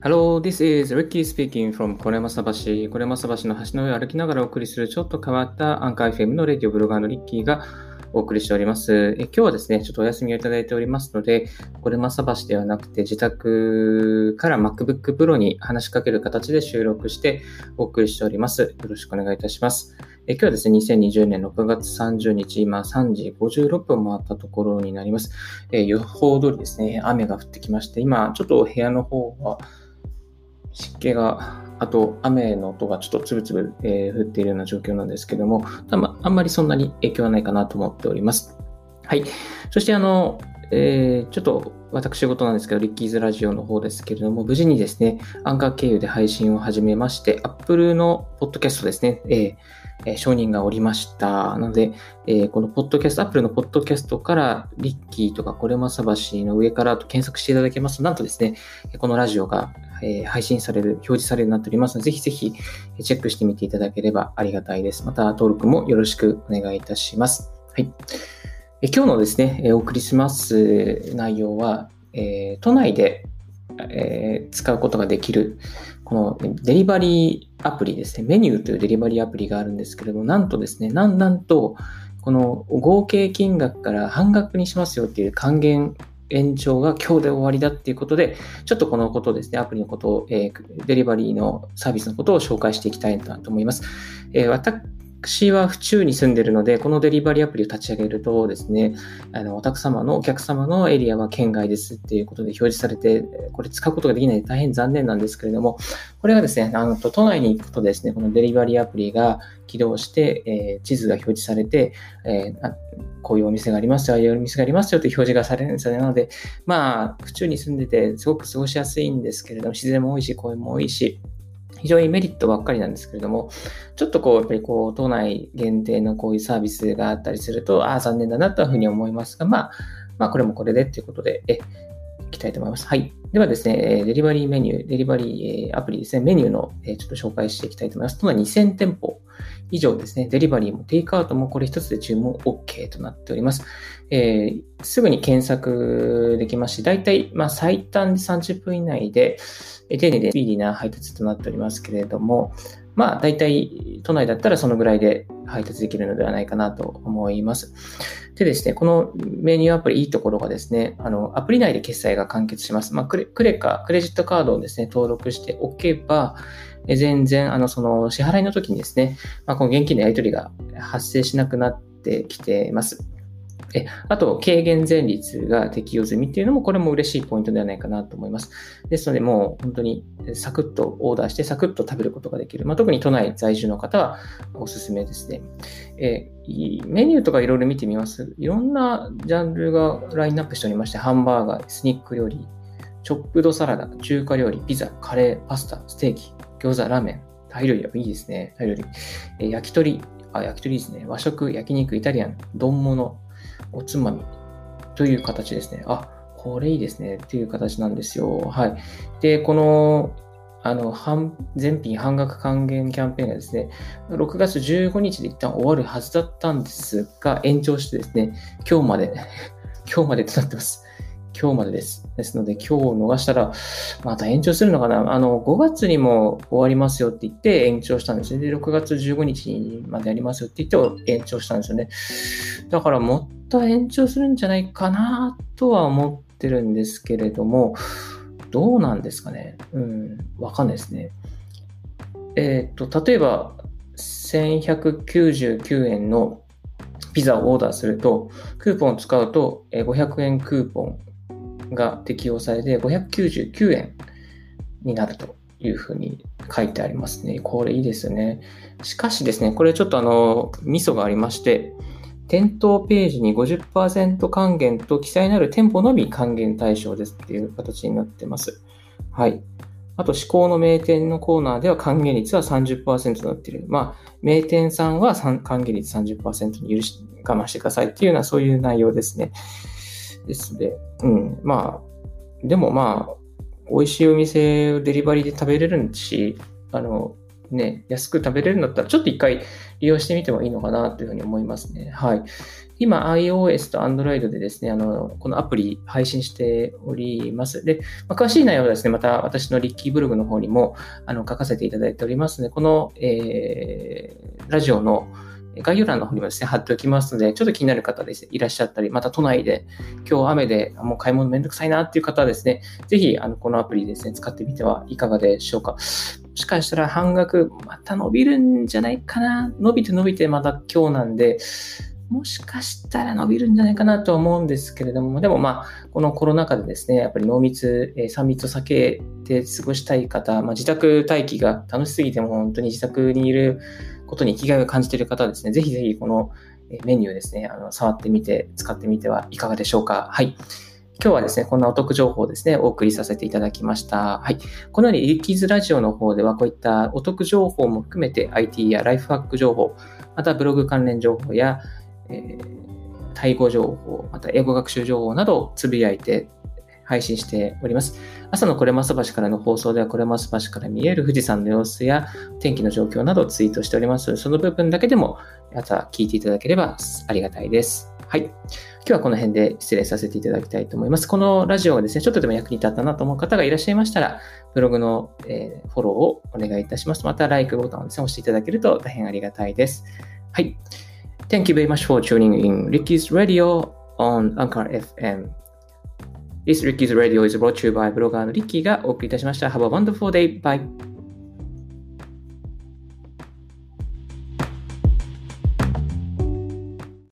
Hello, this is Ricky speaking from これまさ橋。これまさ橋の橋の上を歩きながらお送りするちょっと変わったアンカー FM のレディオブロガーのリッキーがお送りしております。え今日はですね、ちょっとお休みをいただいておりますので、これまさ橋ではなくて自宅から MacBook Pro に話しかける形で収録してお送りしております。よろしくお願いいたします。え今日はですね、2020年6月30日、今3時56分回ったところになります。え予報通りですね、雨が降ってきまして、今ちょっと部屋の方は湿気が、あと雨の音がちょっとつぶつぶ、えー、降っているような状況なんですけども、あんまりそんなに影響はないかなと思っております。はい。そしてあの、えー、ちょっと私事なんですけど、リッキーズラジオの方ですけれども、無事にですね、アンカー経由で配信を始めまして、Apple のポッドキャストですね、えーえー、承認がおりました。なので、えー、このポッドキャスト、Apple のポッドキャストから、リッキーとかこれまさばしの上からと検索していただけますと、なんとですね、このラジオが、えー、配信される、表示されるようになっておりますので、ぜひぜひチェックしてみていただければありがたいです。また登録もよろしくお願いいたします。はい。え今日のですね、えお送りします内容は、えー、都内で、えー、使うことができる、このデリバリーアプリですね、メニューというデリバリーアプリがあるんですけれども、なんとですね、なんなんと、この合計金額から半額にしますよっていう還元延長が今日で終わりだっていうことで、ちょっとこのことですね、アプリのことを、えー、デリバリーのサービスのことを紹介していきたいなと思います。えー、私は府中に住んでるので、このデリバリーアプリを立ち上げるとですね、あの、お宅様のお客様のエリアは県外ですっていうことで表示されて、これ使うことができない大変残念なんですけれども、これがですね、あの、都内に行くとですね、このデリバリーアプリが起動して、えー、地図が表示されて、えー、こういうお店がありますよ、ああいうお店がありますよという表示がされるんですよね。なので、まあ、府中に住んでてすごく過ごしやすいんですけれども、自然も多いし、公園も多いし、非常にメリットばっかりなんですけれども、ちょっとこう、やっぱりこう、都内限定のこういうサービスがあったりすると、ああ、残念だなというふうに思いますが、まあ、まあ、これもこれでということで、え、いきたいと思います。はい。ではですね、デリバリーメニュー、デリバリーアプリですね、メニューのちょっと紹介していきたいと思います。都内2000店舗以上ですね、デリバリーもテイクアウトもこれ一つで注文 OK となっております。えー、すぐに検索できますし、大体、まあ、最短で30分以内で、丁寧でスピーディーな配達となっておりますけれども、まあ、大体、都内だったらそのぐらいで配達できるのではないかなと思います。でですね、このメニューアプリいいところがですね、あの、アプリ内で決済が完結します。まあ、クレクレカ、クレジットカードをですね、登録しておけば、全然、あの、その支払いの時にですね、まあ、この現金のやり取りが発生しなくなってきています。えあと、軽減前率が適用済みっていうのも、これも嬉しいポイントではないかなと思います。ですので、もう本当にサクッとオーダーして、サクッと食べることができる。まあ、特に都内在住の方はおすすめですね。えメニューとかいろいろ見てみます？いろんなジャンルがラインナップしておりまして、ハンバーガー、スニック料理、チョップドサラダ、中華料理、ピザ、カレー、パスタ、ステーキ、餃子、ラーメン、タイ料理は、いいですね。タイ料理。え焼き鳥、あ、焼き鳥ですね。和食、焼肉、イタリアン、丼物、おつまみという形ですね。あ、これいいですね。っていう形なんですよ。はい。で、この、あの、半、全品半額還元キャンペーンがですね、6月15日で一旦終わるはずだったんですが、延長してですね、今日まで 今日までとなってます。今日までです。ですので、今日を逃したら、また延長するのかなあの、5月にも終わりますよって言って延長したんですね。で、6月15日までやりますよって言って延長したんですよね。だから、もと延長するんじゃないかなとは思ってるんですけれども、どうなんですかね？うん、わかんないですね。えっ、と、例えば、1199円のピザをオーダーすると、クーポンを使うと500円クーポンが適用されて599円になるというふうに書いてありますね。これいいですよね。しかしですね、これちょっとあの、ミソがありまして、店頭ページに50%還元と記載のある店舗のみ還元対象ですっていう形になってます。はい。あと、思考の名店のコーナーでは還元率は30%となっている。まあ、名店さんは還元率30%に許し、我慢してくださいっていうようなそういう内容ですね。ですので、うん、まあ、でもまあ、美味しいお店をデリバリーで食べれるし、あの、ね、安く食べれるんだったら、ちょっと一回利用してみてもいいのかなというふうに思いますね。はい。今 iOS と Android でですね、あの、このアプリ配信しております。で、まあ、詳しい内容はですね、また私のリッキーブログの方にもあの書かせていただいておりますので、この、えー、ラジオの概要欄の方にもですね、貼っておきますので、ちょっと気になる方ですね、いらっしゃったり、また都内で今日雨でもう買い物めんどくさいなっていう方はですね、ぜひあのこのアプリですね、使ってみてはいかがでしょうか。もしかしたら半額また伸びるんじゃないかな？伸びて伸びてまた今日なんで、もしかしたら伸びるんじゃないかなと思うんですけれども、でもまあ、このコロナ禍でですね、やっぱり濃密、え3密を避けて過ごしたい方、まあ、自宅待機が楽しすぎても本当に自宅にいることに生きがいを感じている方はですね、ぜひぜひこのメニューですね、あの触ってみて、使ってみてはいかがでしょうか。はい。今日はですね、こんなお得情報をですね、お送りさせていただきました。はい。このように、リッキーズラジオの方では、こういったお得情報も含めて IT やライフハック情報、またブログ関連情報や、えー、タイ語情報、また英語学習情報などをつぶやいて配信しております。朝のこれます橋からの放送では、これます橋から見える富士山の様子や天気の状況などをツイートしておりますので。その部分だけでも、また聞いていただければありがたいです。はい。今日はこの辺で失礼させていただきたいと思います。このラジオがですね、ちょっとでも役に立ったなと思う方がいらっしゃいましたら、ブログの、えー、フォローをお願いいたします。また、LIKE ボタンをですね、押していただけると大変ありがたいです。はい。Thank you very much for tuning in Ricky's Radio on Anchor FM. This Ricky's Radio is brought to you by ブロガーのリッキーがお送りいたしました。Have a wonderful day. Bye.